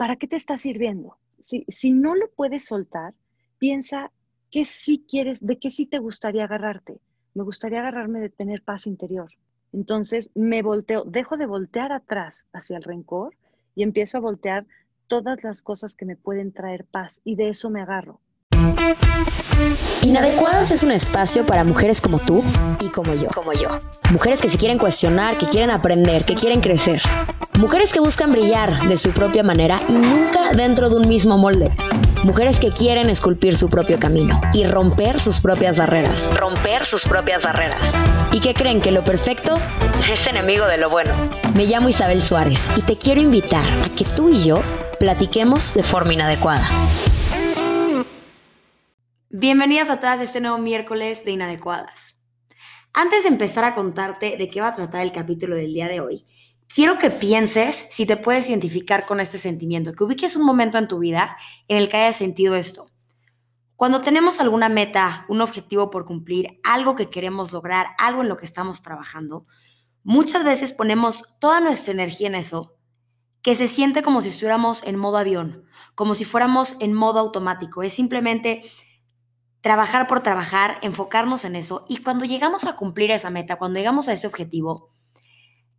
¿para qué te está sirviendo? Si, si no lo puedes soltar, piensa qué sí quieres, de qué sí te gustaría agarrarte. Me gustaría agarrarme de tener paz interior. Entonces me volteo, dejo de voltear atrás hacia el rencor y empiezo a voltear todas las cosas que me pueden traer paz y de eso me agarro. Inadecuadas es un espacio para mujeres como tú y como yo. Como yo. Mujeres que se quieren cuestionar, que quieren aprender, que quieren crecer. Mujeres que buscan brillar de su propia manera y nunca dentro de un mismo molde. Mujeres que quieren esculpir su propio camino y romper sus propias barreras. Romper sus propias barreras. Y que creen que lo perfecto es enemigo de lo bueno. Me llamo Isabel Suárez y te quiero invitar a que tú y yo platiquemos de forma inadecuada. Bienvenidas a todas a este nuevo miércoles de Inadecuadas. Antes de empezar a contarte de qué va a tratar el capítulo del día de hoy, quiero que pienses si te puedes identificar con este sentimiento, que ubiques un momento en tu vida en el que hayas sentido esto. Cuando tenemos alguna meta, un objetivo por cumplir, algo que queremos lograr, algo en lo que estamos trabajando, muchas veces ponemos toda nuestra energía en eso, que se siente como si estuviéramos en modo avión, como si fuéramos en modo automático. Es simplemente trabajar por trabajar, enfocarnos en eso y cuando llegamos a cumplir esa meta, cuando llegamos a ese objetivo,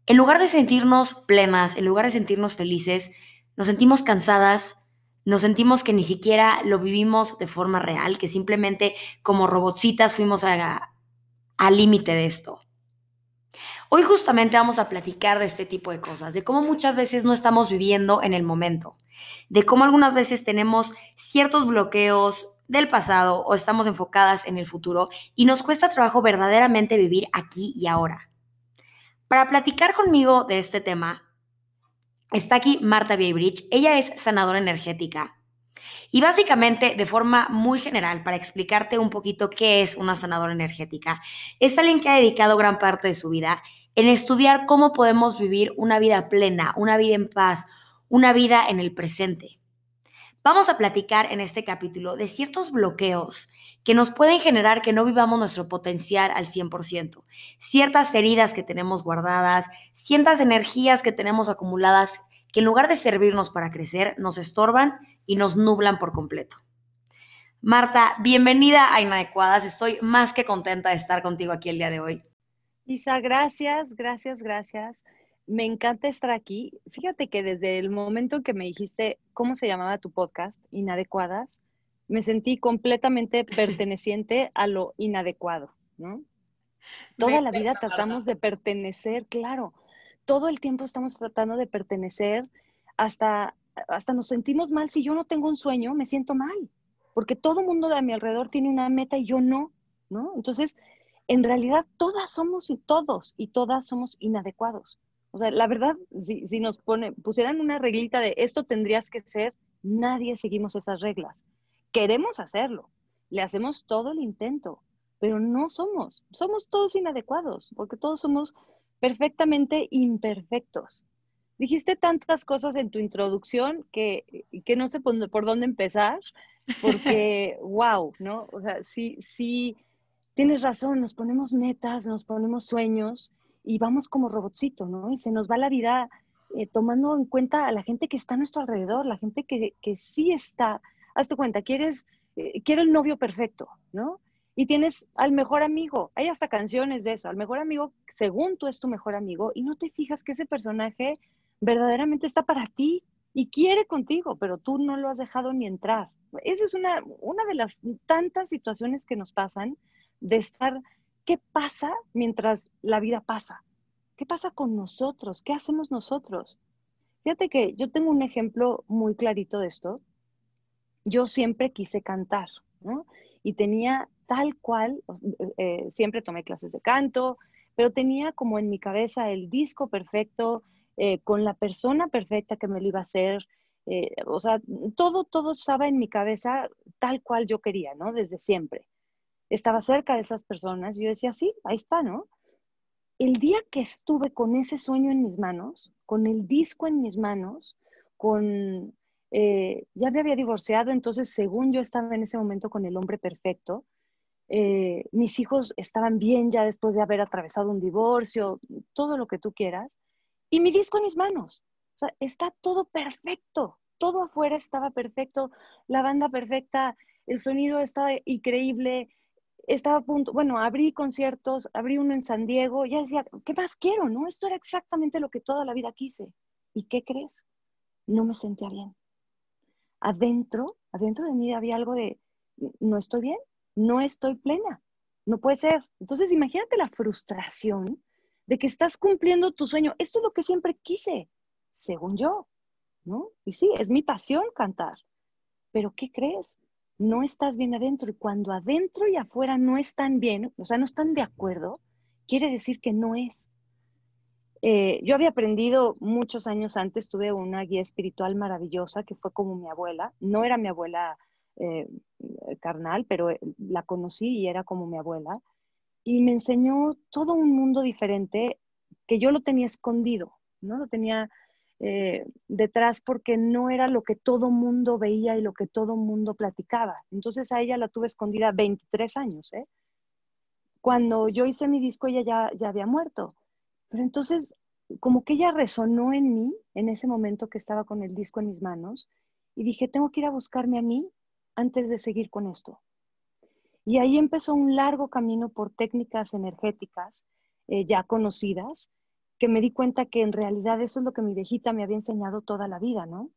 en lugar de sentirnos plenas, en lugar de sentirnos felices, nos sentimos cansadas, nos sentimos que ni siquiera lo vivimos de forma real, que simplemente como robotcitas fuimos al límite de esto. Hoy justamente vamos a platicar de este tipo de cosas, de cómo muchas veces no estamos viviendo en el momento, de cómo algunas veces tenemos ciertos bloqueos, del pasado o estamos enfocadas en el futuro y nos cuesta trabajo verdaderamente vivir aquí y ahora. Para platicar conmigo de este tema, está aquí Marta Biebrich. Ella es sanadora energética. Y básicamente, de forma muy general, para explicarte un poquito qué es una sanadora energética, es alguien que ha dedicado gran parte de su vida en estudiar cómo podemos vivir una vida plena, una vida en paz, una vida en el presente. Vamos a platicar en este capítulo de ciertos bloqueos que nos pueden generar que no vivamos nuestro potencial al 100%, ciertas heridas que tenemos guardadas, ciertas energías que tenemos acumuladas que en lugar de servirnos para crecer, nos estorban y nos nublan por completo. Marta, bienvenida a Inadecuadas. Estoy más que contenta de estar contigo aquí el día de hoy. Isa, gracias, gracias, gracias me encanta estar aquí. Fíjate que desde el momento que me dijiste cómo se llamaba tu podcast, Inadecuadas, me sentí completamente perteneciente a lo inadecuado, ¿no? Toda la vida tratamos de pertenecer, claro. Todo el tiempo estamos tratando de pertenecer, hasta, hasta nos sentimos mal. Si yo no tengo un sueño, me siento mal, porque todo el mundo de mi alrededor tiene una meta y yo no, ¿no? Entonces, en realidad, todas somos y todos y todas somos inadecuados. O sea, la verdad, si, si nos pone, pusieran una reglita de esto tendrías que ser, nadie seguimos esas reglas. Queremos hacerlo, le hacemos todo el intento, pero no somos, somos todos inadecuados, porque todos somos perfectamente imperfectos. Dijiste tantas cosas en tu introducción que, que no sé por, por dónde empezar, porque, wow, ¿no? O sea, sí, sí, tienes razón, nos ponemos metas, nos ponemos sueños, y vamos como robotcito, ¿no? Y se nos va la vida eh, tomando en cuenta a la gente que está a nuestro alrededor, la gente que, que sí está. Hazte cuenta, quieres, eh, quiero el novio perfecto, ¿no? Y tienes al mejor amigo. Hay hasta canciones de eso. Al mejor amigo, según tú es tu mejor amigo, y no te fijas que ese personaje verdaderamente está para ti y quiere contigo, pero tú no lo has dejado ni entrar. Esa es una, una de las tantas situaciones que nos pasan de estar ¿Qué pasa mientras la vida pasa? ¿Qué pasa con nosotros? ¿Qué hacemos nosotros? Fíjate que yo tengo un ejemplo muy clarito de esto. Yo siempre quise cantar, ¿no? Y tenía tal cual, eh, siempre tomé clases de canto, pero tenía como en mi cabeza el disco perfecto, eh, con la persona perfecta que me lo iba a hacer. Eh, o sea, todo, todo estaba en mi cabeza tal cual yo quería, ¿no? Desde siempre estaba cerca de esas personas y yo decía, sí, ahí está, ¿no? El día que estuve con ese sueño en mis manos, con el disco en mis manos, con... Eh, ya me había divorciado, entonces según yo estaba en ese momento con el hombre perfecto, eh, mis hijos estaban bien ya después de haber atravesado un divorcio, todo lo que tú quieras, y mi disco en mis manos. O sea, está todo perfecto, todo afuera estaba perfecto, la banda perfecta, el sonido estaba increíble, estaba a punto, bueno, abrí conciertos, abrí uno en San Diego, ya decía, ¿qué más quiero? ¿No? Esto era exactamente lo que toda la vida quise. ¿Y qué crees? No me sentía bien. Adentro, adentro de mí había algo de, no estoy bien, no estoy plena, no puede ser. Entonces, imagínate la frustración de que estás cumpliendo tu sueño. Esto es lo que siempre quise, según yo, ¿no? Y sí, es mi pasión cantar. Pero ¿qué crees? No estás bien adentro y cuando adentro y afuera no están bien, o sea, no están de acuerdo, quiere decir que no es. Eh, yo había aprendido muchos años antes, tuve una guía espiritual maravillosa que fue como mi abuela. No era mi abuela eh, carnal, pero la conocí y era como mi abuela y me enseñó todo un mundo diferente que yo lo tenía escondido, ¿no? Lo tenía eh, detrás porque no era lo que todo mundo veía y lo que todo mundo platicaba. Entonces a ella la tuve escondida 23 años, ¿eh? Cuando yo hice mi disco ella ya, ya había muerto. Pero entonces como que ella resonó en mí en ese momento que estaba con el disco en mis manos y dije, tengo que ir a buscarme a mí antes de seguir con esto. Y ahí empezó un largo camino por técnicas energéticas eh, ya conocidas, que me di cuenta que en realidad eso es lo que mi viejita me había enseñado toda la vida, ¿no?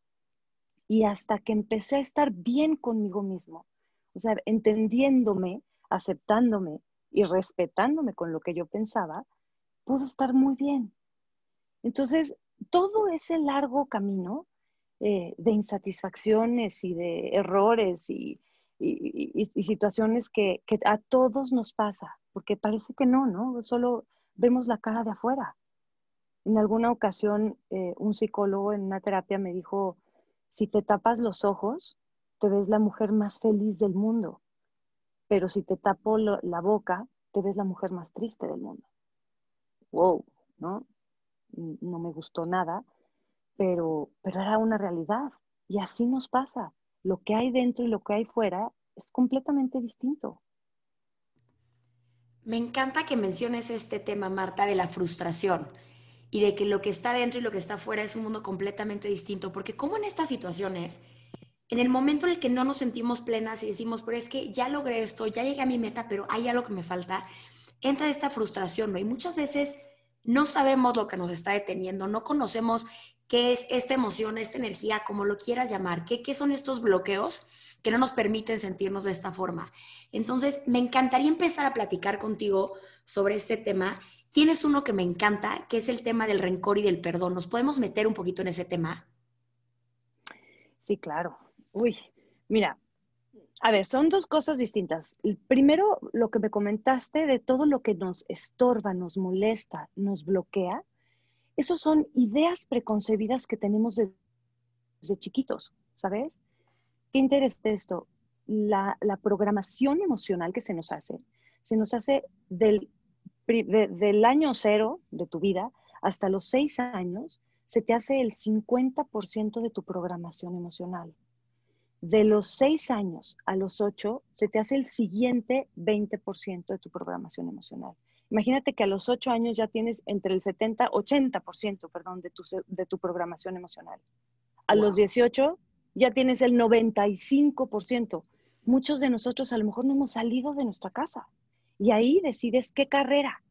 Y hasta que empecé a estar bien conmigo mismo, o sea, entendiéndome, aceptándome y respetándome con lo que yo pensaba, pude estar muy bien. Entonces, todo ese largo camino eh, de insatisfacciones y de errores y y, situaciones que, a todos nos pasa, porque parece que no, ¿no? Solo vemos la cara de afuera. En alguna ocasión, eh, un psicólogo en una terapia me dijo, si te tapas los ojos, te ves la mujer más feliz del mundo, pero si te tapo la boca, te ves la mujer más triste del mundo. Wow, ¿no? No me gustó nada, pero, pero era una realidad. Y así nos pasa lo que hay dentro y lo que hay fuera es completamente distinto. Me encanta que menciones este tema, Marta, de la frustración y de que lo que está dentro y lo que está fuera es un mundo completamente distinto, porque como en estas situaciones, en el momento en el que no nos sentimos plenas y decimos, pero es que ya logré esto, ya llegué a mi meta, pero hay algo que me falta, entra esta frustración, ¿no? Y muchas veces no sabemos lo que nos está deteniendo, no conocemos qué es esta emoción, esta energía, como lo quieras llamar, qué, qué son estos bloqueos que no nos permiten sentirnos de esta forma. Entonces, me encantaría empezar a platicar contigo sobre este tema. Tienes uno que me encanta, que es el tema del rencor y del perdón. ¿Nos podemos meter un poquito en ese tema? Sí, claro. Uy, mira, a ver, son dos cosas distintas. El primero, lo que me comentaste de todo lo que nos estorba, nos molesta, nos bloquea, esos son ideas preconcebidas que tenemos desde, chiquitos, ¿sabes? Qué interesante esto. La, programación emocional que se nos hace, se nos hace del año cero de tu vida hasta los seis años, se te hace el 50% de tu programación emocional. De los seis años a los ocho, se te hace el siguiente 20% de tu programación emocional. Imagínate que a los 8 años ya tienes entre el 70, 80%, perdón, de tu, de tu programación emocional. A los 18 ya tienes el 95%. Muchos de nosotros a lo mejor no hemos salido de nuestra casa y ahí decides qué carrera.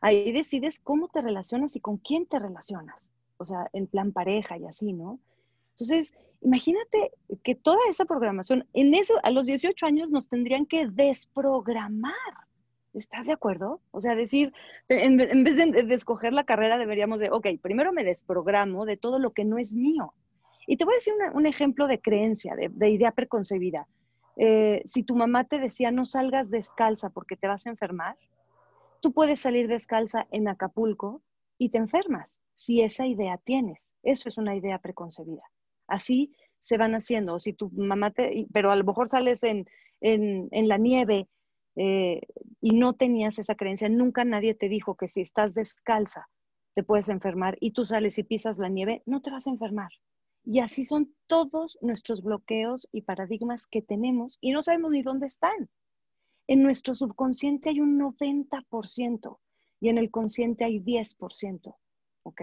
Ahí decides cómo te relacionas y con quién te relacionas. O sea, en plan pareja y así, ¿no? Entonces, imagínate que toda esa programación, en eso, a los 18 años nos tendrían que desprogramar ¿Estás de acuerdo? O sea, decir, en, vez de, escoger la carrera, deberíamos de, ok, primero me desprogramo de todo lo que no es mío. Y te voy a decir un ejemplo de creencia, de, idea preconcebida. Eh, si tu mamá te decía no salgas descalza porque te vas a enfermar, tú puedes salir descalza en Acapulco y te enfermas, si esa idea tienes. Eso es una idea preconcebida. Así se van haciendo. Si tu mamá te, pero a lo mejor sales en, en, en la nieve eh, y no tenías esa creencia, nunca nadie te dijo que si estás descalza te puedes enfermar y tú sales y pisas la nieve, no te vas a enfermar. Y así son todos nuestros bloqueos y paradigmas que tenemos y no sabemos ni dónde están. En nuestro subconsciente hay un 90% y en el consciente hay 10%. ¿Ok?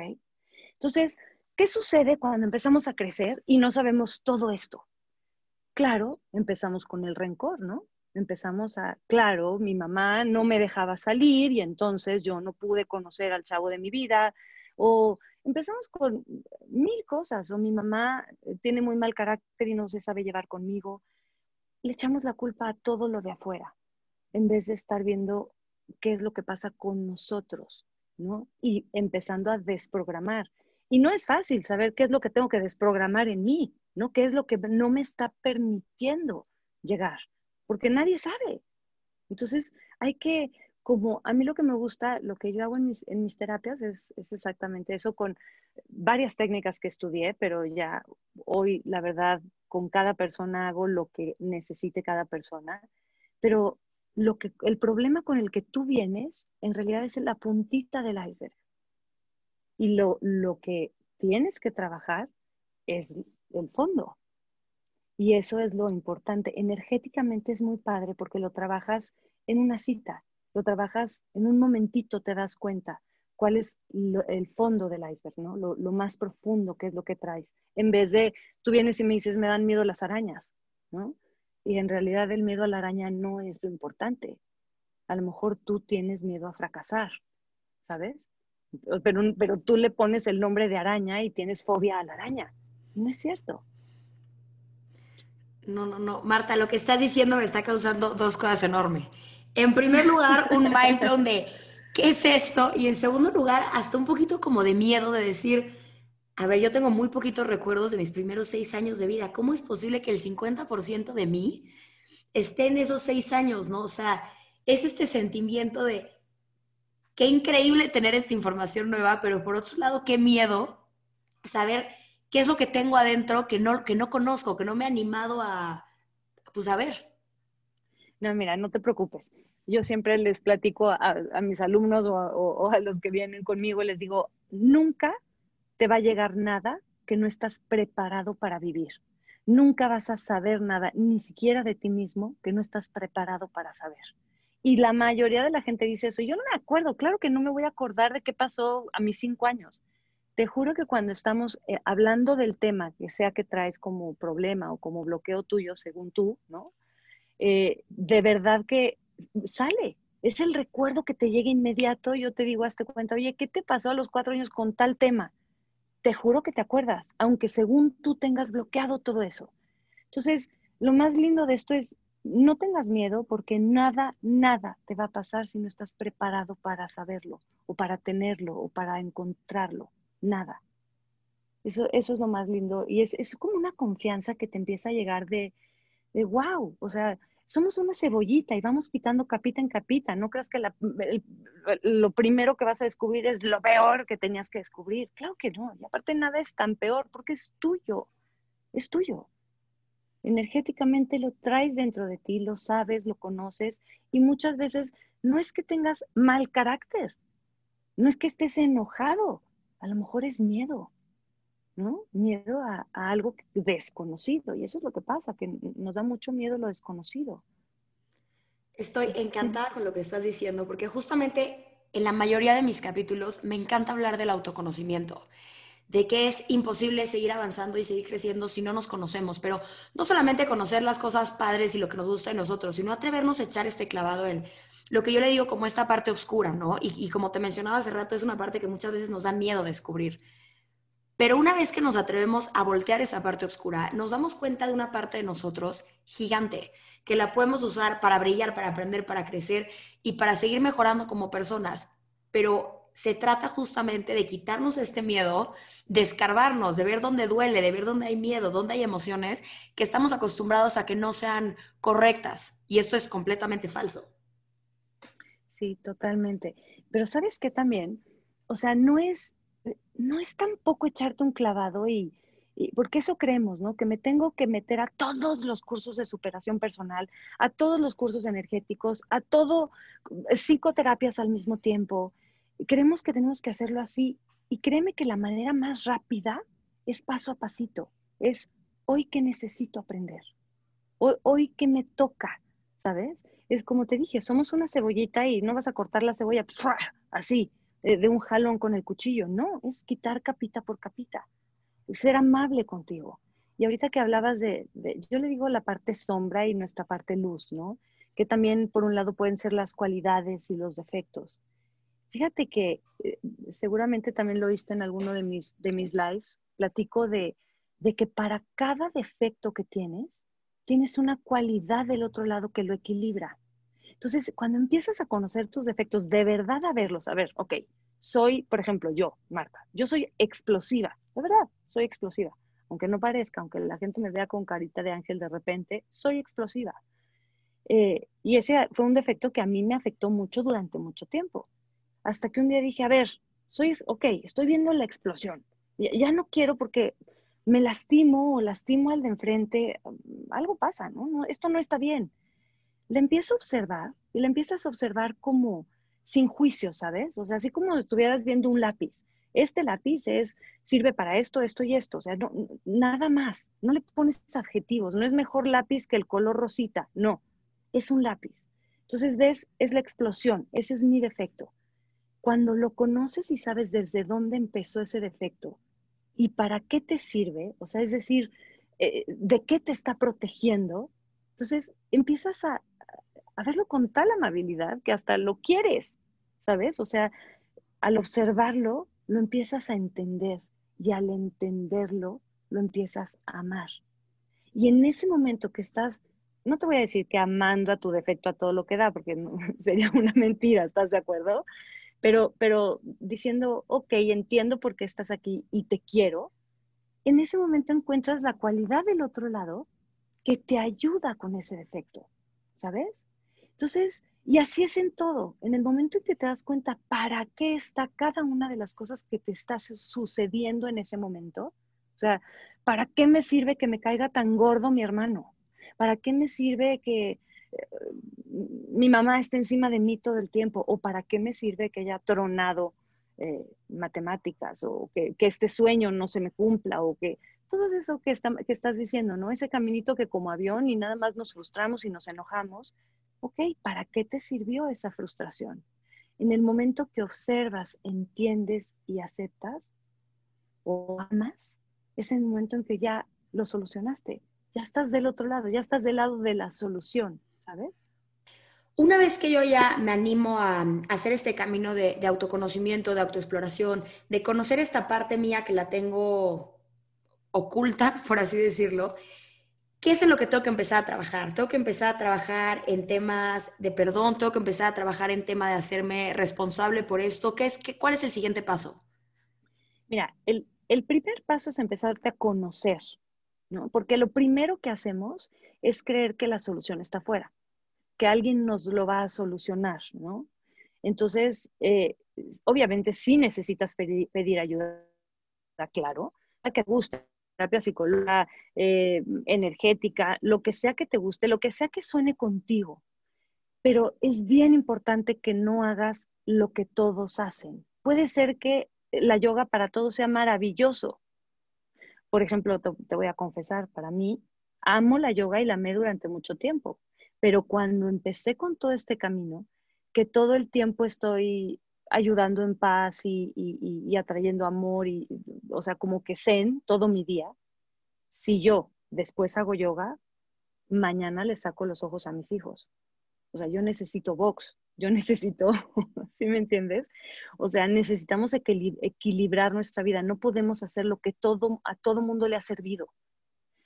Entonces, ¿qué sucede cuando empezamos a crecer y no sabemos todo esto? Claro, empezamos con el rencor, ¿no? Empezamos a, claro, mi mamá no me dejaba salir y entonces yo no pude conocer al chavo de mi vida. O empezamos con mil cosas, o mi mamá eh, tiene muy mal carácter y no se sabe llevar conmigo. Le echamos la culpa a todo lo de afuera, en vez de estar viendo qué es lo que pasa con nosotros, ¿no? Y empezando a desprogramar. Y no es fácil saber qué es lo que tengo que desprogramar en mí, ¿no? ¿Qué es lo que no me está permitiendo llegar? Porque nadie sabe. Entonces, hay que, como a mí lo que me gusta, lo que yo hago en mis, terapias es, es exactamente eso, con varias técnicas que estudié, pero ya hoy, la verdad, con cada persona hago lo que necesite cada persona. Pero lo que, el problema con el que tú vienes en realidad es la puntita del iceberg. Y lo, lo que tienes que trabajar es el fondo. Y eso es lo importante. Energéticamente es muy padre porque lo trabajas en una cita, lo trabajas en un momentito, te das cuenta cuál es el fondo del iceberg, ¿no? Lo, más profundo, qué es lo que traes. En vez de, tú vienes y me dices, me dan miedo las arañas, ¿no? Y en realidad el miedo a la araña no es lo importante. A lo mejor tú tienes miedo a fracasar, ¿sabes? Pero, pero tú le pones el nombre de araña y tienes fobia a la araña. No es cierto. No, no, no. Marta, lo que estás diciendo me está causando dos cosas enormes. En primer lugar, un mind de ¿qué es esto? Y en segundo lugar, hasta un poquito como de miedo de decir, a ver, yo tengo muy poquitos recuerdos de mis primeros seis años de vida. ¿Cómo es posible que el 50% de mí esté en esos seis años, no? O sea, es este sentimiento de qué increíble tener esta información nueva, pero por otro lado, qué miedo saber qué es lo que tengo adentro que no, que no conozco, que no me ha animado a, pues, a ver. No, mira, no te preocupes. Yo siempre les platico a, mis alumnos o a los que vienen conmigo, les digo, nunca te va a llegar nada que no estás preparado para vivir. Nunca vas a saber nada, ni siquiera de ti mismo, que no estás preparado para saber. Y la mayoría de la gente dice eso. Yo no me acuerdo, claro que no me voy a acordar de qué pasó a mis cinco años. Te juro que cuando estamos eh, hablando del tema, que sea que traes como problema o como bloqueo tuyo, según tú, ¿no? Eh, de verdad que sale. Es el recuerdo que te llega inmediato. Yo te digo, hazte cuenta, oye, ¿qué te pasó a los cuatro años con tal tema? te juro que te acuerdas, aunque según tú tengas bloqueado todo eso. Entonces, lo más lindo de esto es, no tengas miedo porque nada, nada te va a pasar si no estás preparado para saberlo o para tenerlo o para encontrarlo. Nada. Eso, eso es lo más lindo y es, es como una confianza que te empieza a llegar de, de wow, o sea, somos una cebollita y vamos quitando capita en capita. No creas que lo primero que vas a descubrir es lo peor que tenías que descubrir. Claro que no. Y aparte nada es tan peor porque es tuyo. Es tuyo. Energéticamente lo traes dentro de ti, lo sabes, lo conoces y muchas veces no es que tengas mal carácter, no es que estés enojado, a lo mejor es miedo, ¿no? Miedo a, algo desconocido. Y eso es lo que pasa, que nos da mucho miedo lo desconocido. Estoy encantada con lo que estás diciendo, porque justamente en la mayoría de mis capítulos me encanta hablar del autoconocimiento, de que es imposible seguir avanzando y seguir creciendo si no nos conocemos, pero no solamente conocer las cosas padres y lo que nos gusta de nosotros, sino atrevernos a echar este clavado en lo que yo le digo como esta parte oscura, ¿no? Y, y como te mencionaba hace rato, es una parte que muchas veces nos da miedo descubrir. Pero una vez que nos atrevemos a voltear esa parte oscura, nos damos cuenta de una parte de nosotros gigante, que la podemos usar para brillar, para aprender, para crecer y para seguir mejorando como personas. Pero se trata justamente de quitarnos este miedo, de escarbarnos, de ver dónde duele, de ver dónde hay miedo, dónde hay emociones que estamos acostumbrados a que no sean correctas. Y esto es completamente falso. Sí, totalmente. Pero sabes que también, o sea, no es no es tampoco echarte un clavado y, porque eso creemos, ¿no? Que me tengo que meter a todos los cursos de superación personal, a todos los cursos energéticos, a todo eh, psicoterapias al mismo tiempo. Creemos que tenemos que hacerlo así y créeme que la manera más rápida es paso a pasito, es hoy que necesito aprender, hoy, hoy que me toca, ¿sabes? Es como te dije, somos una cebollita y no vas a cortar la cebolla así, de un jalón con el cuchillo, no, es quitar capita por capita. ser amable contigo. Y ahorita que hablabas de, yo le digo la parte sombra y nuestra parte luz, ¿no? Que también por un lado pueden ser las cualidades y los defectos. Fíjate que eh, seguramente también lo viste en alguno de mis, de mis lives, platico de, de que para cada defecto que tienes, tienes una cualidad del otro lado que lo equilibra. Entonces, cuando empiezas a conocer tus defectos, de verdad a verlos, a ver, ok, soy, por ejemplo, yo, Marta, yo soy explosiva, de verdad, soy explosiva. Aunque no parezca, aunque la gente me vea con carita de ángel de repente, soy explosiva. Eh, y ese fue un defecto que a mí me afectó mucho durante mucho tiempo. Hasta que un día dije, a ver, soy, ok, estoy viendo la explosión. Ya, no quiero porque me lastimo o lastimo al de enfrente, algo pasa, ¿no? Esto no está bien. Le empiezo a observar y le empiezas a observar como sin juicio, ¿sabes? O sea, así como estuvieras viendo un lápiz. Este lápiz es, sirve para esto, esto y esto. O sea, nada más. No le pones adjetivos. No es mejor lápiz que el color rosita. No, es un lápiz. Entonces, ves, es la explosión. Ese es mi defecto. Cuando lo conoces y sabes desde dónde empezó ese defecto y para qué te sirve, o sea, es decir, eh, de qué te está protegiendo, entonces empiezas a, a verlo con tal amabilidad que hasta lo quieres, ¿sabes? O sea, al observarlo, lo empiezas a entender y al entenderlo, lo empiezas a amar. Y en ese momento que estás, no te voy a decir que amando a tu defecto a todo lo que da, porque sería una mentira, ¿estás de acuerdo? Pero, pero diciendo, ok, entiendo por qué estás aquí y te quiero, en ese momento encuentras la cualidad del otro lado que te ayuda con ese defecto, ¿sabes? Entonces, y así es en todo. En el momento en que te das cuenta para qué está cada una de las cosas que te está sucediendo en ese momento, o sea, ¿para qué me sirve que me caiga tan gordo mi hermano? ¿Para qué me sirve que mi mamá esté encima de mí todo el tiempo? ¿O para qué me sirve que haya tronado eh, matemáticas? ¿O que, este sueño no se me cumpla? ¿O que todo eso que, que estás diciendo, ¿no? Ese caminito que como avión y nada más nos frustramos y nos enojamos, ok, ¿para qué te sirvió esa frustración? En el momento que observas, entiendes y aceptas o amas, es el momento en que ya lo solucionaste. Ya estás del otro lado, ya estás del lado de la solución, ¿sabes? Una vez que yo ya me animo a, hacer este camino de, de, autoconocimiento, de autoexploración, de conocer esta parte mía que la tengo oculta, por así decirlo, ¿qué es en lo que tengo que empezar a trabajar? Tengo que empezar a trabajar en temas de perdón, tengo que empezar a trabajar en tema de hacerme responsable por esto. ¿Qué es, qué, ¿Cuál es el siguiente paso? Mira, el, el primer paso es empezarte a conocer, ¿no? Porque lo primero que hacemos es creer que la solución está afuera, que alguien nos lo va a solucionar, ¿no? Entonces, eh, obviamente sí necesitas pedir, pedir ayuda, claro, a que te guste, terapia psicológica, eh, energética, lo que sea que te guste, lo que sea que suene contigo. Pero es bien importante que no hagas lo que todos hacen. Puede ser que la yoga para todos sea maravilloso. Por ejemplo, te, voy a confesar, para mí, amo la yoga y la amé durante mucho tiempo. Pero cuando empecé con todo este camino, que todo el tiempo estoy ayudando en paz y, atrayendo amor y, o sea, como que zen todo mi día. Si yo después hago yoga, mañana le saco los ojos a mis hijos. O sea, yo necesito box, yo necesito, ¿sí me entiendes? O sea, necesitamos equilibrar nuestra vida. No podemos hacer lo que todo, a todo mundo le ha servido.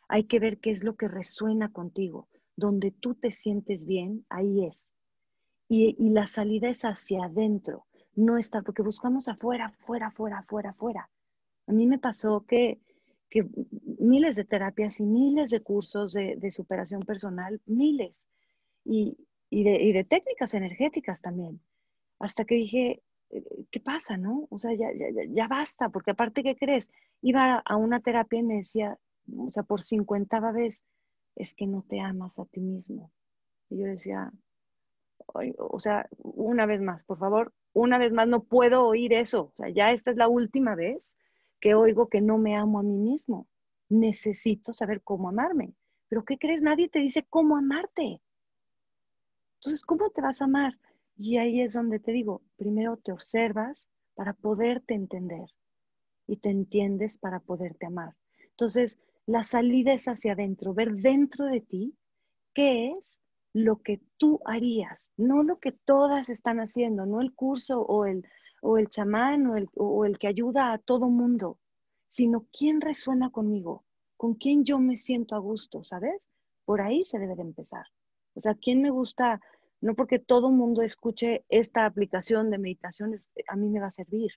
Hay que ver qué es lo que resuena contigo. Donde tú te sientes bien, ahí es. Y, y la salida es hacia adentro no estar, porque buscamos afuera, afuera, afuera, afuera, afuera. A mí me pasó que, que miles de terapias y miles de cursos de, de superación personal, miles, y, y, de, y, de, técnicas energéticas también, hasta que dije, eh, ¿qué pasa, no? O sea, ya, ya, ya basta, porque aparte, ¿qué crees? Iba a una terapia y me decía, o sea, por cincuentava vez, es que no te amas a ti mismo. Y yo decía, o sea, una vez más, por favor, una vez más no puedo oír eso. O sea, ya esta es la última vez que oigo que no me amo a mí mismo. Necesito saber cómo amarme. Pero ¿qué crees? Nadie te dice cómo amarte. Entonces, ¿cómo te vas a amar? Y ahí es donde te digo, primero te observas para poderte entender. y te entiendes para poderte amar. Entonces, la salida es hacia adentro, ver dentro de ti qué es lo que tú harías, no lo que todas están haciendo, no el curso o el, o el chamán o el, o el que ayuda a todo mundo, sino quién resuena conmigo, con quién yo me siento a gusto, ¿sabes? Por ahí se debe de empezar. O sea, ¿quién me gusta? No porque todo mundo escuche esta aplicación de meditaciones, a mí me va a servir.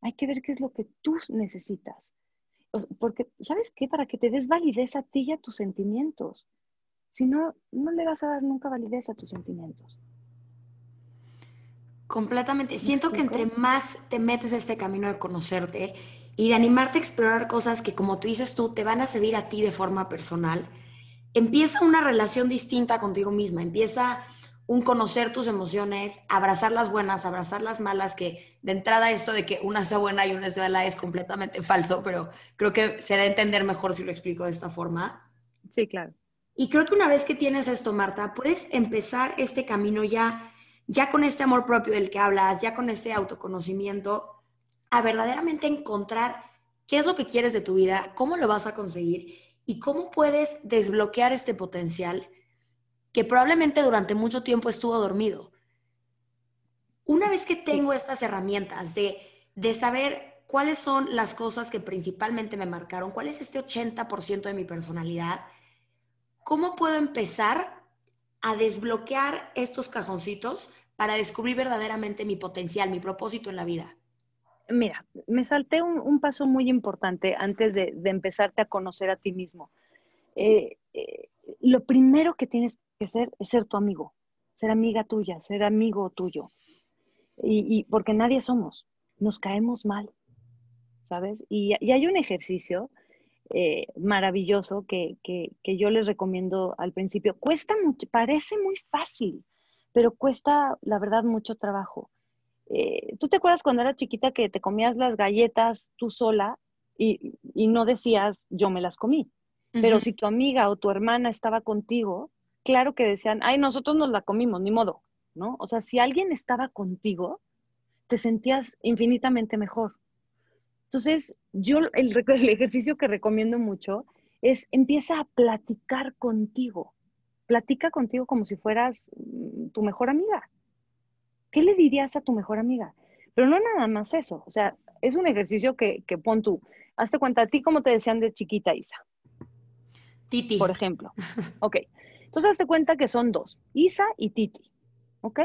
Hay que ver qué es lo que tú necesitas. Porque, ¿sabes qué? Para que te des validez a ti y a tus sentimientos. Si no, no le vas a dar nunca validez a tus sentimientos. Completamente. Siento que entre más te metes a este camino de conocerte y de animarte a explorar cosas que, como tú dices tú, te van a servir a ti de forma personal, empieza una relación distinta contigo misma. Empieza un conocer tus emociones, abrazar las buenas, abrazar las malas, que de entrada esto de que una sea buena y una sea mala es completamente falso, pero creo que se da a entender mejor si lo explico de esta forma. Sí, claro. Y creo que una vez que tienes esto, Marta, puedes empezar este camino ya, ya con este amor propio del que hablas, ya con este autoconocimiento, a verdaderamente encontrar qué es lo que quieres de tu vida, cómo lo vas a conseguir y cómo puedes desbloquear este potencial que probablemente durante mucho tiempo estuvo dormido. Una vez que tengo estas herramientas de, de saber cuáles son las cosas que principalmente me marcaron, cuál es este 80% de mi personalidad, ¿cómo puedo empezar a desbloquear estos cajoncitos para descubrir verdaderamente mi potencial, mi propósito en la vida? Mira, me salté un, paso muy importante antes de, empezarte a conocer a ti mismo. Eh, eh, lo primero que tienes que hacer es ser tu amigo, ser amiga tuya, ser amigo tuyo. Y, porque nadie somos, nos caemos mal, ¿sabes? Y, hay un ejercicio eh, maravilloso que, yo les recomiendo al principio. Cuesta mucho, parece muy fácil, pero cuesta, la verdad, mucho trabajo. Eh, ¿Tú te acuerdas cuando era chiquita que te comías las galletas tú sola y, no decías, yo me las comí? Pero si tu amiga o tu hermana estaba contigo, claro que decían, ay, nosotros nos la comimos, ni modo, ¿no? O sea, si alguien estaba contigo, te sentías infinitamente mejor. Entonces, yo el, el, ejercicio que recomiendo mucho es empieza a platicar contigo. Platica contigo como si fueras mm, tu mejor amiga. ¿Qué le dirías a tu mejor amiga? Pero no nada más eso. O sea, es un ejercicio que, que pon tú. Hazte cuenta, a ti como te decían de chiquita, Isa. Titi. Por ejemplo. Ok. Entonces, hazte cuenta que son dos, Isa y Titi. ¿Ok?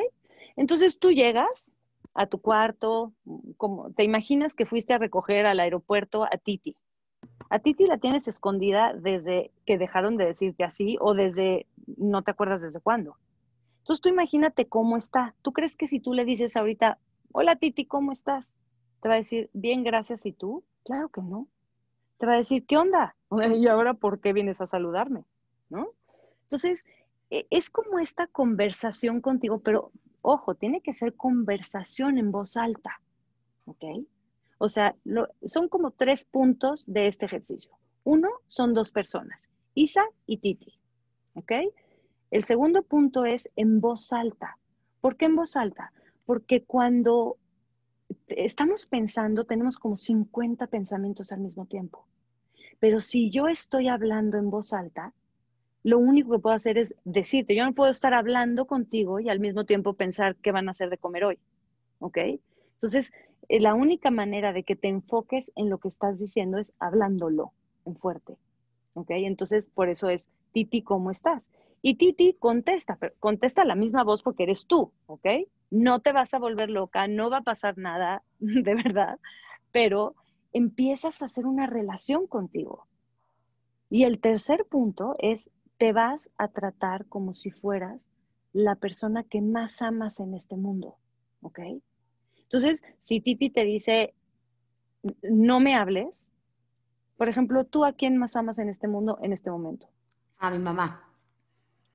Entonces tú llegas a tu cuarto, como te imaginas que fuiste a recoger al aeropuerto a Titi. A Titi la tienes escondida desde que dejaron de decirte así o desde, no te acuerdas desde cuándo. Entonces tú imagínate cómo está. ¿Tú crees que si tú le dices ahorita, hola Titi, ¿cómo estás? Te va a decir, bien, gracias, ¿y tú? Claro que no. Te va a decir, ¿qué onda? ¿Y ahora por qué vienes a saludarme? ¿No? Entonces, e, es como esta conversación contigo, pero Ojo, tiene que ser conversación en voz alta, ¿ok? O sea, son como tres puntos de este ejercicio. Uno son dos personas, Isa y Titi, ¿ok? El segundo punto es en voz alta. ¿Por qué en voz alta? Porque cuando estamos pensando, tenemos como 50 pensamientos al mismo tiempo. Pero si yo estoy hablando en voz alta, lo único que puedo hacer es decirte, yo no puedo estar hablando contigo y al mismo tiempo pensar qué van a hacer de comer hoy, ¿ok? Entonces, eh, la única manera de que te enfoques en lo que estás diciendo es hablándolo en fuerte, ¿ok? Entonces, por eso es, Titi, ¿cómo estás? Y Titi contesta, pero contesta la misma voz porque eres tú, ¿ok? No te vas a volver loca, no va a pasar nada, de verdad, pero empiezas a hacer una relación contigo. Y el tercer punto es te vas a tratar como si fueras la persona que más amas en este mundo, ¿ok? Entonces, si Titi te dice, no me hables, por ejemplo, ¿tú a quién más amas en este mundo en este momento? A mi mamá.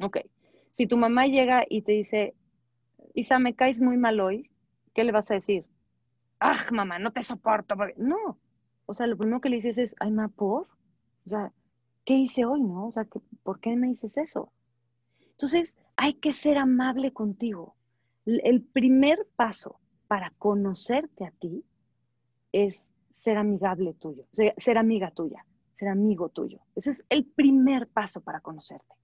Ok. Si tu mamá llega y te dice, Isa, me caes muy mal hoy, ¿qué le vas a decir? Ah, mamá, no te soporto. No. O sea, lo primero que le dices es, ay, ma, por. O sea, ¿qué hice hoy, no? O sea, ¿por qué me dices eso? Entonces, hay que ser amable contigo. El primer paso para conocerte a ti es ser amigable tuyo, ser amiga tuya, ser amigo tuyo. Ese es el primer paso para conocerte.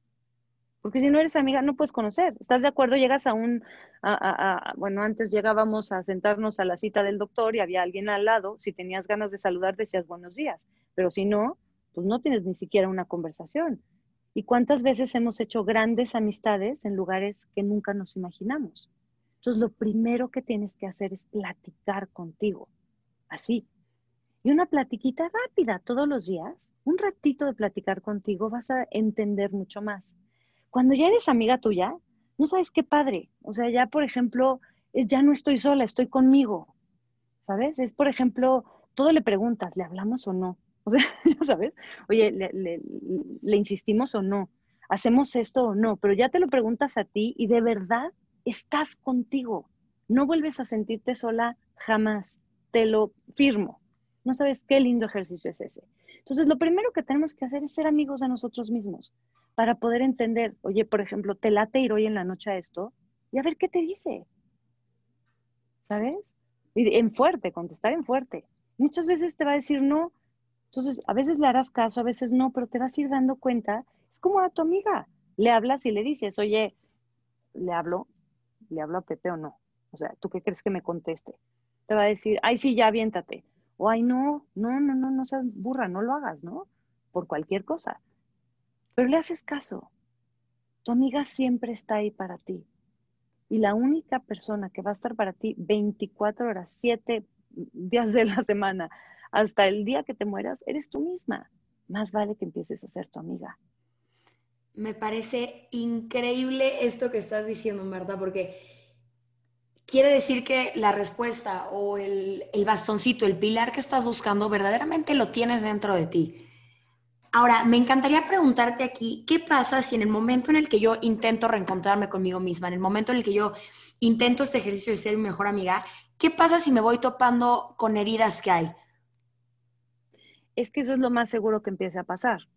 Porque si no eres amiga, no puedes conocer. ¿Estás de acuerdo? Llegas a un, bueno, antes llegábamos a sentarnos a la cita del doctor y había alguien al lado. Si tenías ganas de saludar, decías buenos días. Pero si no, pues no tienes ni siquiera una conversación. ¿Y cuántas veces hemos hecho grandes amistades en lugares que nunca nos imaginamos? Entonces, lo primero que tienes que hacer es platicar contigo, así. Y una platiquita rápida todos los días, un ratito de platicar contigo, vas a entender mucho más. Cuando ya eres amiga tuya, no sabes qué padre. O sea, ya, por ejemplo, es ya no estoy sola, estoy conmigo. ¿Sabes? Es, por ejemplo, todo le preguntas, ¿le hablamos o no? O sea, ya sabes, oye, ¿le, insistimos o no? ¿Hacemos esto o no? Pero ya te lo preguntas a ti y de verdad estás contigo. No vuelves a sentirte sola jamás. Te lo firmo. No sabes qué lindo ejercicio es ese. Entonces, lo primero que tenemos que hacer es ser amigos de nosotros mismos para poder entender, oye, por ejemplo, te late ir hoy en la noche a esto y a ver qué te dice. ¿Sabes? Y en fuerte, contestar en fuerte. Muchas veces te va a decir no. Entonces, a veces le harás caso, a veces no, pero te vas a ir dando cuenta. Es como a tu amiga. Le hablas y le dices, oye, le hablo, le hablo a Pepe o no. O sea, ¿tú qué crees que me conteste? Te va a decir, ay, sí, ya aviéntate. O ay, no, no, no, no, no seas burra, no lo hagas, ¿no? Por cualquier cosa. Pero le haces caso. Tu amiga siempre está ahí para ti. Y la única persona que va a estar para ti 24 horas, 7 días de la semana, hasta el día que te mueras, eres tú misma. Más vale que empieces a ser tu amiga. Me parece increíble esto que estás diciendo, Marta, porque quiere decir que la respuesta o el, el bastoncito, el pilar que estás buscando, verdaderamente lo tienes dentro de ti. Ahora, me encantaría preguntarte aquí, ¿qué pasa si en el momento en el que yo intento reencontrarme conmigo misma, en el momento en el que yo intento este ejercicio de ser mi mejor amiga, ¿qué pasa si me voy topando con heridas que hay? Es que eso es lo más seguro que empiece a pasar,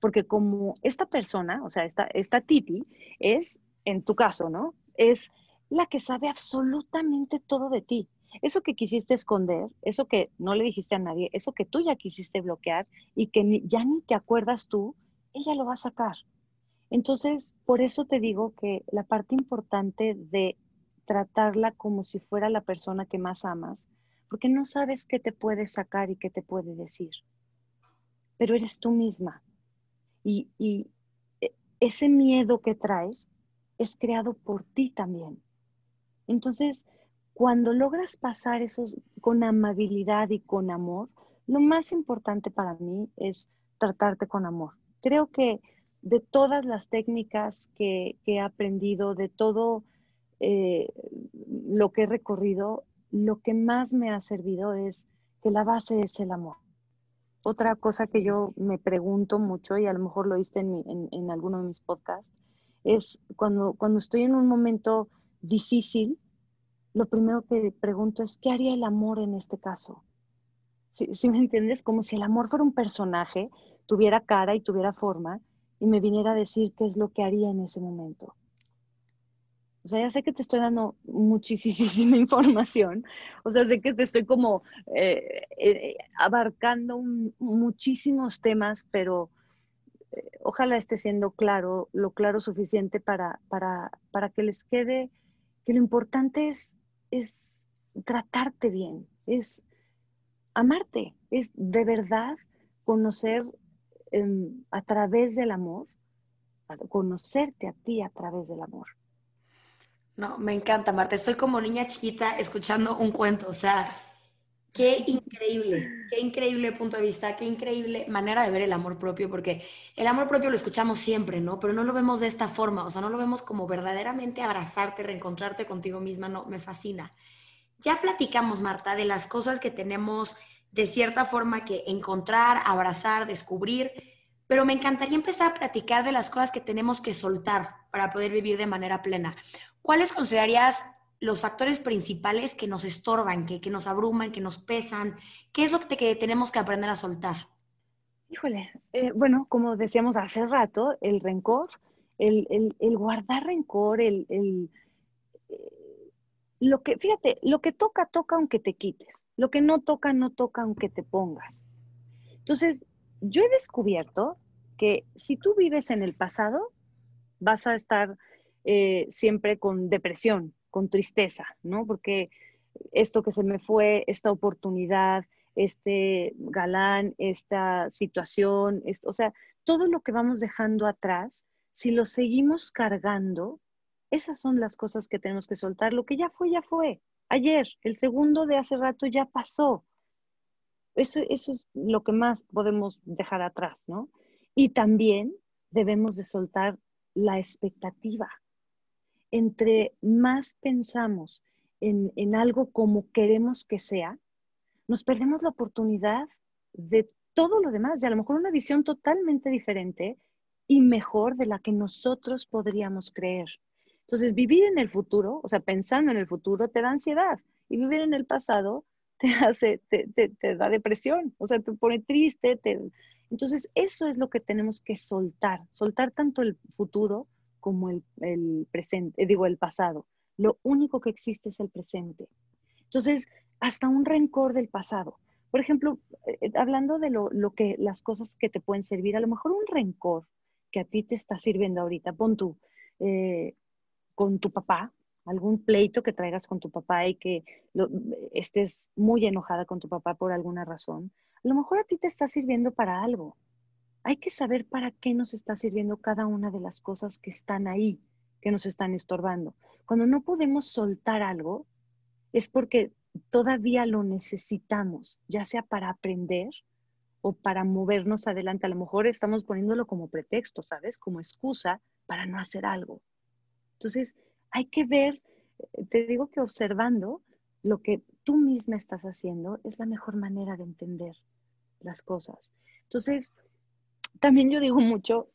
porque como esta persona, o sea, esta, esta Titi, es, en tu caso, ¿no? Es la que sabe absolutamente todo de ti eso que quisiste esconder, eso que no le dijiste a nadie, eso que tú ya quisiste bloquear y que ya ni te acuerdas tú, ella lo va a sacar. Entonces, por eso te digo que la parte importante de tratarla como si fuera la persona que más amas, porque no sabes qué te puede sacar y qué te puede decir, pero eres tú misma. Y, e, ese miedo que traes es creado por ti también. Entonces, cuando logras pasar eso con amabilidad y con amor, lo más importante para mí es tratarte con amor. Creo que de todas las técnicas que, he aprendido, de todo eh, lo que he recorrido, lo que más me ha servido es que la base es el amor. Otra cosa que yo me pregunto mucho, y a lo mejor lo viste en, en alguno de mis podcasts, es cuando, cuando estoy en un momento difícil, lo primero que pregunto es, ¿qué haría el amor en este caso? Si me entiendes? Como si el amor fuera un personaje, tuviera cara y tuviera forma, y me viniera a decir qué es lo que haría en ese momento. O sea, ya sé que te estoy dando muchísima información, o sea, sé que te estoy como eh, eh, abarcando muchísimos temas, pero eh, ojalá esté siendo claro, lo claro suficiente para, para, para que les quede que lo importante es es tratarte bien, es amarte, es de verdad conocer em, a través del amor, conocerte a ti a través del amor. No, me encanta, Marta. Estoy como niña chiquita escuchando un cuento. O sea, qué increíble, qué increíble punto de vista, qué increíble manera de ver el amor propio, porque el amor propio lo escuchamos siempre, ¿no? Pero no lo vemos de esta forma, o sea, no lo vemos como verdaderamente abrazarte, reencontrarte contigo misma, no, me fascina. Ya platicamos, Marta, de las cosas que tenemos de cierta forma que encontrar, abrazar, descubrir, pero me encantaría empezar a platicar de las cosas que tenemos que soltar para poder vivir de manera plena. ¿Cuáles considerarías los factores principales que nos estorban, que, que nos abruman, que nos pesan? ¿Qué es lo que, tenemos que aprender a soltar? Híjole, eh, bueno, como decíamos hace rato, el rencor, el, guardar rencor, el, lo que, fíjate, lo que toca, toca aunque te quites. Lo que no toca, no toca aunque te pongas. Entonces, yo he descubierto que si tú vives en el pasado, vas a estar eh, siempre con depresión, con tristeza, ¿no? Porque esto que se me fue, esta oportunidad, este galán, esta situación, o sea, todo lo que vamos dejando atrás, si lo seguimos cargando, esas son las cosas que tenemos que soltar. Lo que ya fue, ya fue. Ayer, el segundo de hace rato ya pasó. Eso, eso es lo que más podemos dejar atrás, ¿no? Y también debemos de soltar la expectativa. Entre más pensamos en, en algo como queremos que sea, nos perdemos la oportunidad de todo lo demás, de a lo mejor una visión totalmente diferente y mejor de la que nosotros podríamos creer. Entonces, vivir en el futuro, o sea, pensando en el futuro, te da ansiedad y vivir en el pasado te hace, te, da depresión, o sea, te pone triste. Entonces, eso es lo que tenemos que soltar, soltar tanto el futuro como el, presente, eh, digo, el pasado. Lo único que existe es el presente. Entonces, hasta un rencor del pasado. Por ejemplo, eh, hablando de lo, lo, que, las cosas que te pueden servir, a lo mejor un rencor que a ti te está sirviendo ahorita, pon tú, eh, con tu papá, algún pleito que traigas con tu papá y que estés muy enojada con tu papá por alguna razón, a lo mejor a ti te está sirviendo para algo. Hay que saber para qué nos está sirviendo cada una de las cosas que están ahí, que nos están estorbando. Cuando no podemos soltar algo, es porque todavía lo necesitamos, ya sea para aprender o para movernos adelante. A lo mejor estamos poniéndolo como pretexto, ¿sabes? Como excusa para no hacer algo. Entonces, hay que ver, eh, te digo que observando lo que tú misma estás haciendo es la mejor manera de entender las cosas. Entonces, también yo digo mucho,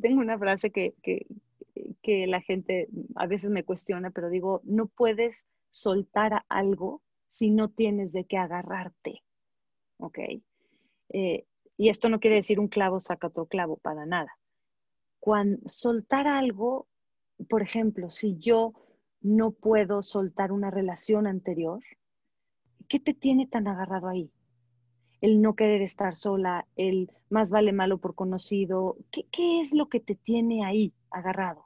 tengo una frase que, que, la gente a veces me cuestiona, pero digo, no puedes soltar algo si no tienes de qué agarrarte. ¿Ok? Eh, y esto no quiere decir un clavo saca otro clavo, para nada. Cuando soltar algo por ejemplo, si yo no puedo soltar una relación anterior, ¿qué te tiene tan agarrado ahí? El no querer estar sola, el más vale malo por conocido, ¿qué, es lo que te tiene ahí agarrado?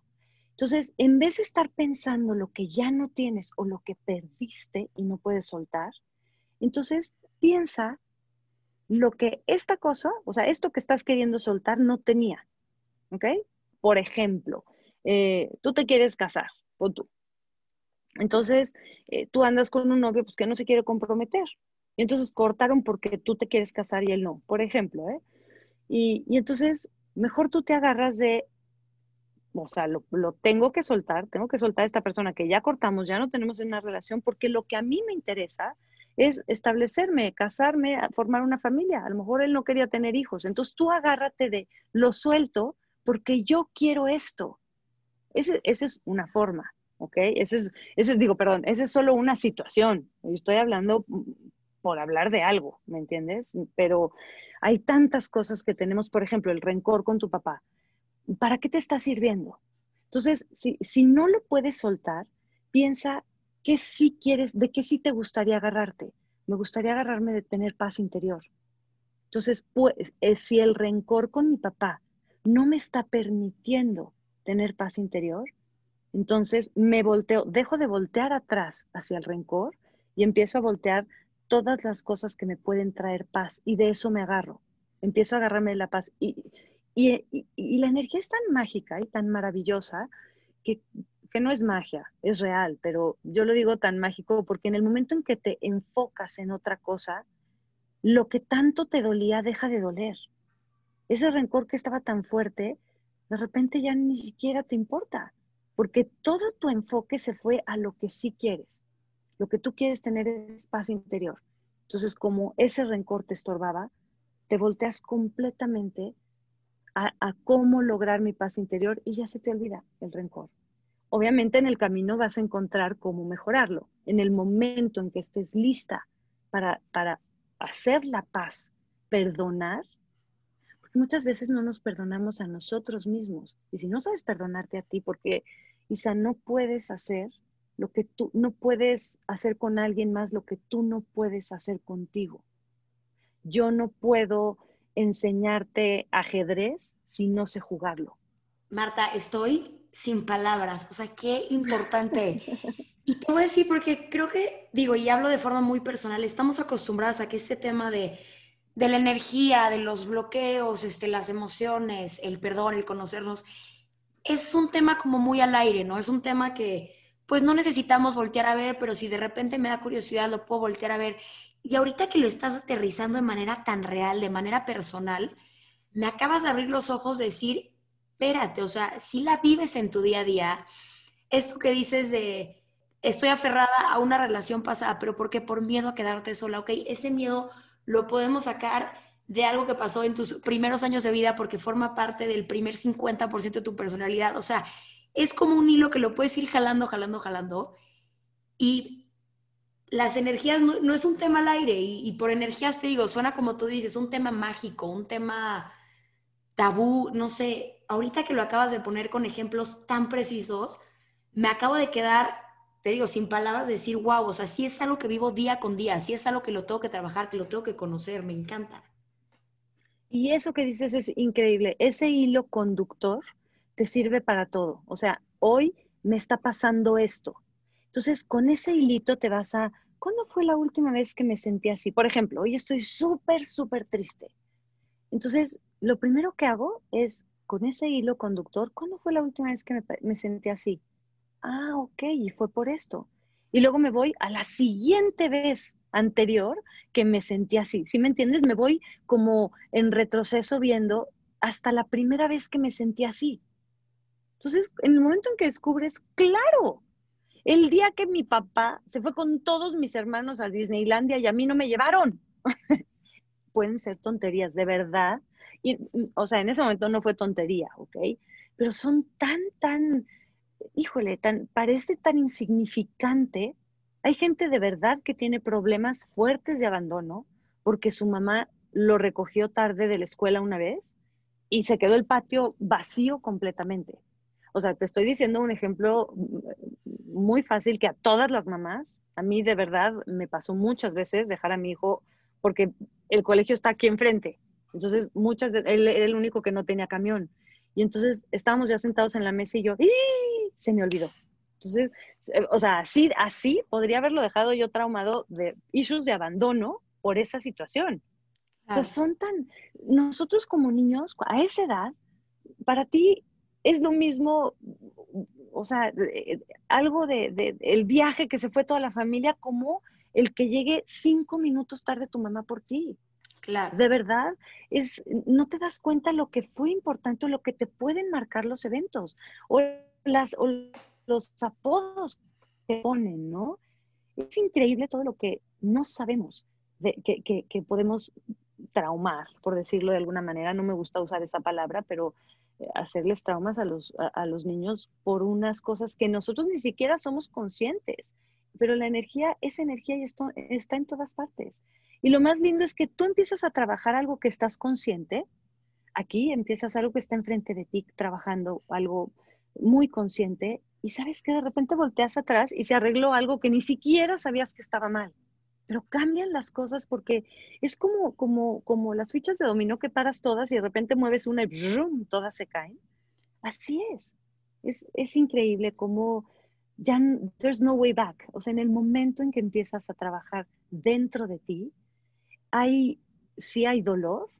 Entonces, en vez de estar pensando lo que ya no tienes o lo que perdiste y no puedes soltar, entonces piensa lo que esta cosa, o sea, esto que estás queriendo soltar no tenía. ¿Ok? Por ejemplo, eh, tú te quieres casar, o tú. Entonces, eh, tú andas con un novio pues, que no se quiere comprometer. Y entonces cortaron porque tú te quieres casar y él no, por ejemplo. ¿eh? Y, entonces, mejor tú te agarras de, o sea, lo, lo, tengo que soltar, tengo que soltar a esta persona que ya cortamos, ya no tenemos una relación, porque lo que a mí me interesa es establecerme, casarme, formar una familia. A lo mejor él no quería tener hijos. Entonces tú agárrate de lo suelto porque yo quiero esto. Esa es una forma, ¿ok? Ese es, ese, digo, perdón, esa es solo una situación. Estoy hablando por hablar de algo, ¿me entiendes? Pero hay tantas cosas que tenemos, por ejemplo, el rencor con tu papá. ¿Para qué te está sirviendo? Entonces, si, si no lo puedes soltar, piensa qué sí quieres, de qué sí te gustaría agarrarte. Me gustaría agarrarme de tener paz interior. Entonces, pues, eh, si el rencor con mi papá no me está permitiendo tener paz interior, entonces me volteo, dejo de voltear atrás hacia el rencor y empiezo a voltear todas las cosas que me pueden traer paz y de eso me agarro. Empiezo a agarrarme de la paz y, y, la energía es tan mágica y tan maravillosa que, que no es magia, es real, pero yo lo digo tan mágico porque en el momento en que te enfocas en otra cosa, lo que tanto te dolía deja de doler. Ese rencor que estaba tan fuerte de repente ya ni siquiera te importa, porque todo tu enfoque se fue a lo que sí quieres. Lo que tú quieres tener es paz interior. Entonces, como ese rencor te estorbaba, te volteas completamente a, cómo lograr mi paz interior y ya se te olvida el rencor. Obviamente en el camino vas a encontrar cómo mejorarlo. En el momento en que estés lista para, para hacer la paz, perdonar, muchas veces no nos perdonamos a nosotros mismos. Y si no sabes perdonarte a ti, porque Isa, no puedes hacer lo que tú no puedes hacer con alguien más, lo que tú no puedes hacer contigo. Yo no puedo enseñarte ajedrez si no sé jugarlo. Marta, estoy sin palabras, o sea, qué importante. Y te voy a decir porque creo que, digo, y hablo de forma muy personal, estamos acostumbradas a que este tema de, de la energía, de los bloqueos, este, las emociones, el perdón, el conocernos, es un tema como muy al aire, ¿no? Es un tema que pues no necesitamos voltear a ver, pero si de repente me da curiosidad, lo puedo voltear a ver. Y ahorita que lo estás aterrizando de manera tan real, de manera personal, me acabas de abrir los ojos de decir, espérate, o sea, si la vives en tu día a día, esto que dices de, estoy aferrada a una relación pasada, pero ¿por qué? Por miedo a quedarte sola, ok, ese miedo lo podemos sacar de algo que pasó en tus primeros años de vida porque forma parte del primer 50% de tu personalidad. O sea, es como un hilo que lo puedes ir jalando, jalando, jalando. Y las energías no, es un tema al aire. Y, por energías te digo, suena como tú dices, un tema mágico, un tema tabú, no sé. Ahorita que lo acabas de poner con ejemplos tan precisos, me acabo de quedar te digo, sin palabras, decir, wow, o sea, sí es algo que vivo día con día, sí es algo que lo tengo que trabajar, que lo tengo que conocer, me encanta. Y eso que dices es increíble. Ese hilo conductor te sirve para todo. O sea, hoy me está pasando esto. Entonces, con ese hilito te vas a, ¿cuándo fue la última vez que me sentí así? Por ejemplo, hoy estoy súper, súper triste. Entonces, lo primero que hago es, con ese hilo conductor, ¿cuándo fue la última vez que me, sentí así? ah, ok, y fue por esto. Y luego me voy a la siguiente vez anterior que me sentí así. ¿Sí me entiendes? Me voy como en retroceso viendo hasta la primera vez que me sentí así. Entonces, en el momento en que descubres, claro, el día que mi papá se fue con todos mis hermanos a Disneylandia y a mí no me llevaron. Pueden ser tonterías, de verdad. Y, o sea, en ese momento no fue tontería, ¿ok? Pero son tan, tan híjole, tan, parece tan insignificante. Hay gente de verdad que tiene problemas fuertes de abandono porque su mamá lo recogió tarde de la escuela una vez y se quedó el patio vacío completamente. O sea, te estoy diciendo un ejemplo muy fácil que a todas las mamás, a mí de verdad me pasó muchas veces dejar a mi hijo porque el colegio está aquí enfrente. Entonces, muchas veces, él era el único que no tenía camión. Y entonces estábamos ya sentados en la mesa y yo, se me olvidó. Entonces, eh, o sea, así, así podría haberlo dejado yo traumado de issues de abandono por esa situación. O sea, son tan, nosotros como niños, a esa edad, para ti es lo mismo, o sea, eh, algo de, de, el viaje que se fue toda la familia como el que llegue cinco minutos tarde tu mamá por ti. Claro. De verdad, es, no te das cuenta lo que fue importante, lo que te pueden marcar los eventos o, las, los apodos que ponen, ¿no? Es increíble todo lo que no sabemos, de, que, que, podemos traumar, por decirlo de alguna manera. No me gusta usar esa palabra, pero hacerles traumas a los, a los niños por unas cosas que nosotros ni siquiera somos conscientes pero la energía, esa energía esto, está en todas partes. Y lo más lindo es que tú empiezas a trabajar algo que estás consciente. Aquí empiezas algo que está enfrente de ti, trabajando algo muy consciente, y sabes que de repente volteas atrás y se arregló algo que ni siquiera sabías que estaba mal. Pero cambian las cosas porque es como, como, como las fichas de dominó que paras todas y de repente mueves una y ¡brum! todas se caen. Así es. Es, es increíble cómo ya there's no way back. O sea, en el momento en que empiezas a trabajar dentro de ti, hay, sí hay dolor,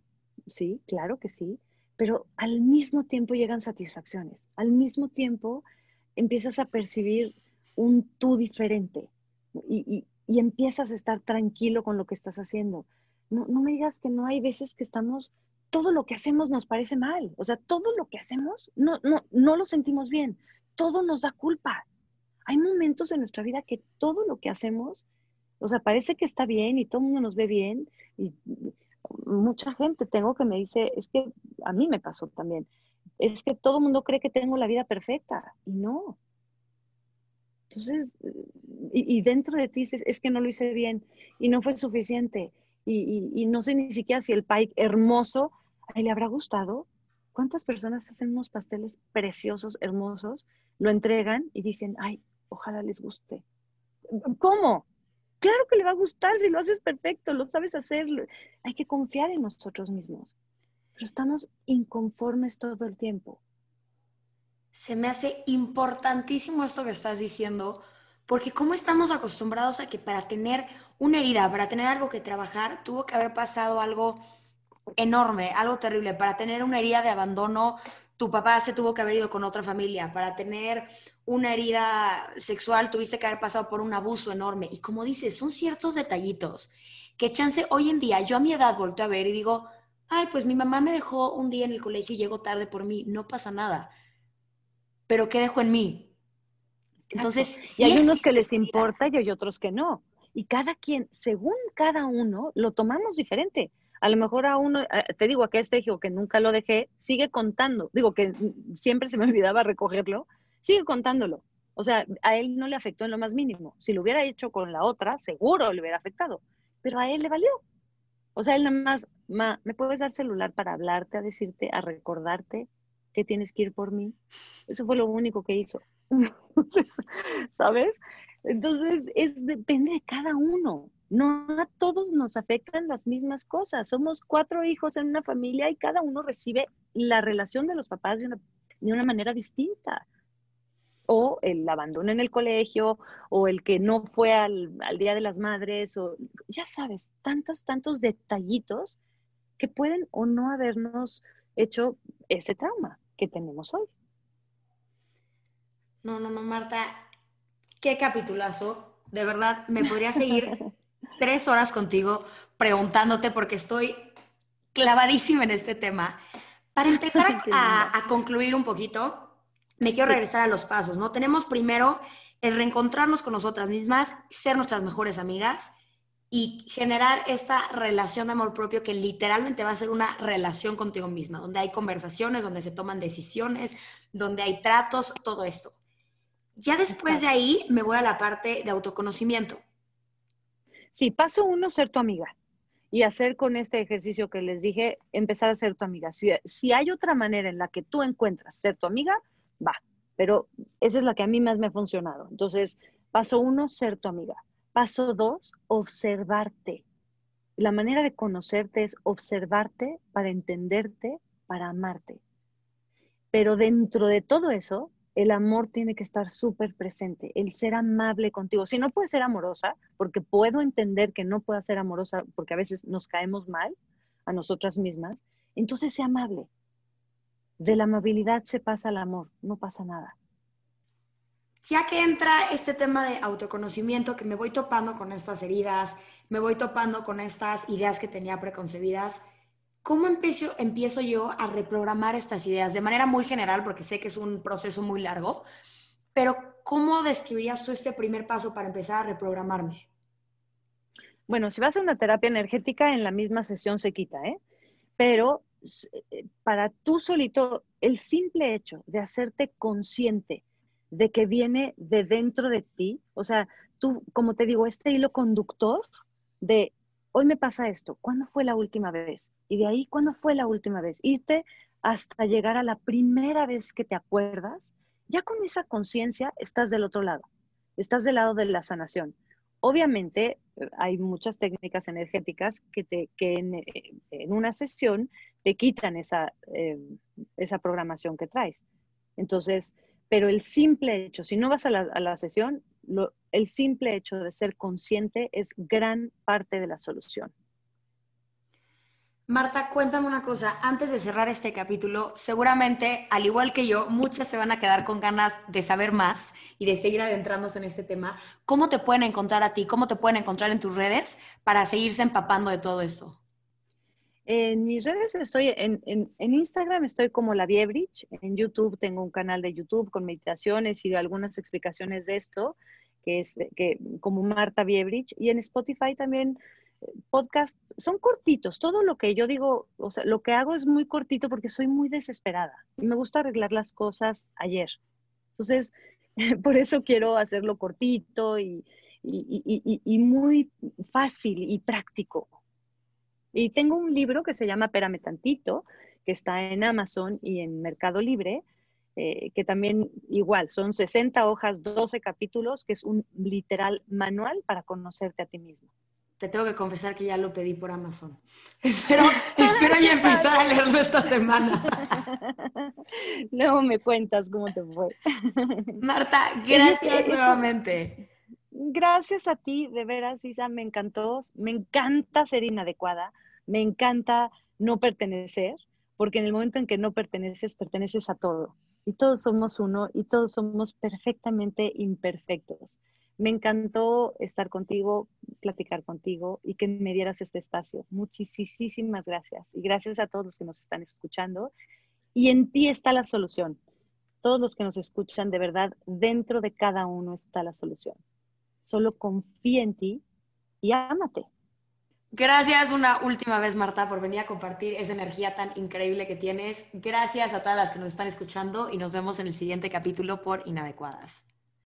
sí, claro que sí, pero al mismo tiempo llegan satisfacciones. Al mismo tiempo empiezas a percibir un tú diferente y, y, empiezas a estar tranquilo con lo que estás haciendo. No, no me digas que no hay veces que estamos, todo lo que hacemos nos parece mal. O sea, todo lo que hacemos no, no, no lo sentimos bien. Todo nos da culpa hay momentos en nuestra vida que todo lo que hacemos, o sea, parece que está bien y todo el mundo nos ve bien. Y mucha gente tengo que me dice, es que a mí me pasó también, es que todo el mundo cree que tengo la vida perfecta y no. Entonces, y, dentro de ti dices, es que no lo hice bien y no fue suficiente y, no sé ni siquiera si el pie hermoso, le habrá gustado. ¿Cuántas personas hacen unos pasteles preciosos, hermosos, lo entregan y dicen, ay, ojalá les guste. ¿Cómo? Claro que le va a gustar si lo haces perfecto, lo sabes hacer. Hay que confiar en nosotros mismos. Pero estamos inconformes todo el tiempo. Se me hace importantísimo esto que estás diciendo, porque cómo estamos acostumbrados a que para tener una herida, para tener algo que trabajar, tuvo que haber pasado algo enorme, algo terrible. Para tener una herida de abandono, tu papá se tuvo que haber ido con otra familia. Para tener una herida sexual, tuviste que haber pasado por un abuso enorme. Y como dices, son ciertos detallitos que chance hoy en día, yo a mi edad volteo a ver y digo, ay, pues mi mamá me dejó un día en el colegio y llegó tarde por mí, no pasa nada. Pero ¿qué dejó en mí? Entonces, y hay unos que les importa y hay otros que no. Y cada quien, según cada uno, lo tomamos diferente. A lo mejor a uno, eh, te digo, a este hijo que nunca lo dejé, sigue contando. Digo que siempre se me olvidaba recogerlo, sigue contándolo. O sea, a él no le afectó en lo más mínimo. Si lo hubiera hecho con la otra, seguro le hubiera afectado. Pero a él le valió. O sea, él nada más, ma, ¿me puedes dar celular para hablarte, a decirte, a recordarte que tienes que ir por mí? Eso fue lo único que hizo. ¿Sabes? Entonces, es, depende de cada uno. No a todos nos afectan las mismas cosas. Somos cuatro hijos en una familia y cada uno recibe la relación de los papás de una, de una manera distinta. O el abandono en el colegio, o el que no fue al, al Día de las Madres, o ya sabes, tantos, tantos detallitos que pueden o no habernos hecho ese trauma que tenemos hoy. No, no, no, Marta, qué capitulazo. De verdad, me podría seguir tres horas contigo preguntándote porque estoy clavadísima en este tema. Para empezar a, concluir un poquito, me quiero regresar a los pasos, ¿no? Tenemos primero el reencontrarnos con nosotras mismas, ser nuestras mejores amigas y generar esta relación de amor propio que literalmente va a ser una relación contigo misma, donde hay conversaciones, donde se toman decisiones, donde hay tratos, todo esto. Ya después de ahí me voy a la parte de autoconocimiento. Sí, paso uno, ser tu amiga. Y hacer con este ejercicio que les dije, empezar a ser tu amiga. Si, si hay otra manera en la que tú encuentras ser tu amiga, va. Pero esa es la que a mí más me ha funcionado. Entonces, paso uno, ser tu amiga. Paso dos, observarte. La manera de conocerte es observarte para entenderte, para amarte. Pero dentro de todo eso, el amor tiene que estar súper presente, el ser amable contigo. Si no puedes ser amorosa, porque puedo entender que no pueda ser amorosa porque a veces nos caemos mal a nosotras mismas, entonces sea amable. De la amabilidad se pasa al amor, no pasa nada. Ya que entra este tema de autoconocimiento, que me voy topando con estas heridas, me voy topando con estas ideas que tenía preconcebidas, ¿Cómo empiezo, empiezo yo a reprogramar estas ideas? De manera muy general, porque sé que es un proceso muy largo, pero ¿cómo describirías tú este primer paso para empezar a reprogramarme? Bueno, si vas a una terapia energética, en la misma sesión se quita, ¿eh? Pero eh, para tú solito, el simple hecho de hacerte consciente de que viene de dentro de ti, o sea, tú, como te digo, este hilo conductor de hoy me pasa esto, ¿cuándo fue la última vez? Y de ahí, ¿cuándo fue la última vez? Irte hasta llegar a la primera vez que te acuerdas, ya con esa conciencia estás del otro lado, estás del lado de la sanación. Obviamente eh, hay muchas técnicas energéticas que, te, que en, en una sesión te quitan esa, eh, esa programación que traes. Entonces, pero el simple hecho, si no vas a la, sesión, el simple hecho de ser consciente es gran parte de la solución. Marta, cuéntame una cosa, antes de cerrar este capítulo, seguramente, al igual que yo, muchas se van a quedar con ganas de saber más y de seguir adentrándose en este tema. ¿Cómo te pueden encontrar a ti? ¿Cómo te pueden encontrar en tus redes para seguirse empapando de todo esto? En mis redes estoy, en, Instagram estoy como la Viebridge, en YouTube tengo un canal de YouTube con meditaciones y algunas explicaciones de esto, que es que, como Marta Viebridge, y en Spotify también eh, podcast, son cortitos, todo lo que yo digo, o sea, lo que hago es muy cortito porque soy muy desesperada y me gusta arreglar las cosas ayer. Entonces, por eso quiero hacerlo cortito y, y muy fácil y práctico y tengo un libro que se llama Pérame Tantito, que está en Amazon y en Mercado Libre, eh, que también igual son 60 hojas, 12 capítulos, que es un literal manual para conocerte a ti mismo. Te tengo que confesar que ya lo pedí por Amazon. Espero, espero ya empezar a leerlo esta semana. Luego me cuentas cómo te fue. Marta, gracias nuevamente. Gracias a ti, de veras, Isa, me encantó. Me encanta ser inadecuada, me encanta no pertenecer, porque en el momento en que no perteneces, perteneces a todo y todos somos uno y todos somos perfectamente imperfectos. Me encantó estar contigo, platicar contigo y que me dieras este espacio. Muchísimas gracias. Y gracias a todos los que nos están escuchando. Y en ti está la solución. Todos los que nos escuchan, de verdad, dentro de cada uno está la solución. Solo confía en ti y ámate. Gracias una última vez, Marta, por venir a compartir esa energía tan increíble que tienes. Gracias a todas las que nos están escuchando y nos vemos en el siguiente capítulo por Inadecuadas.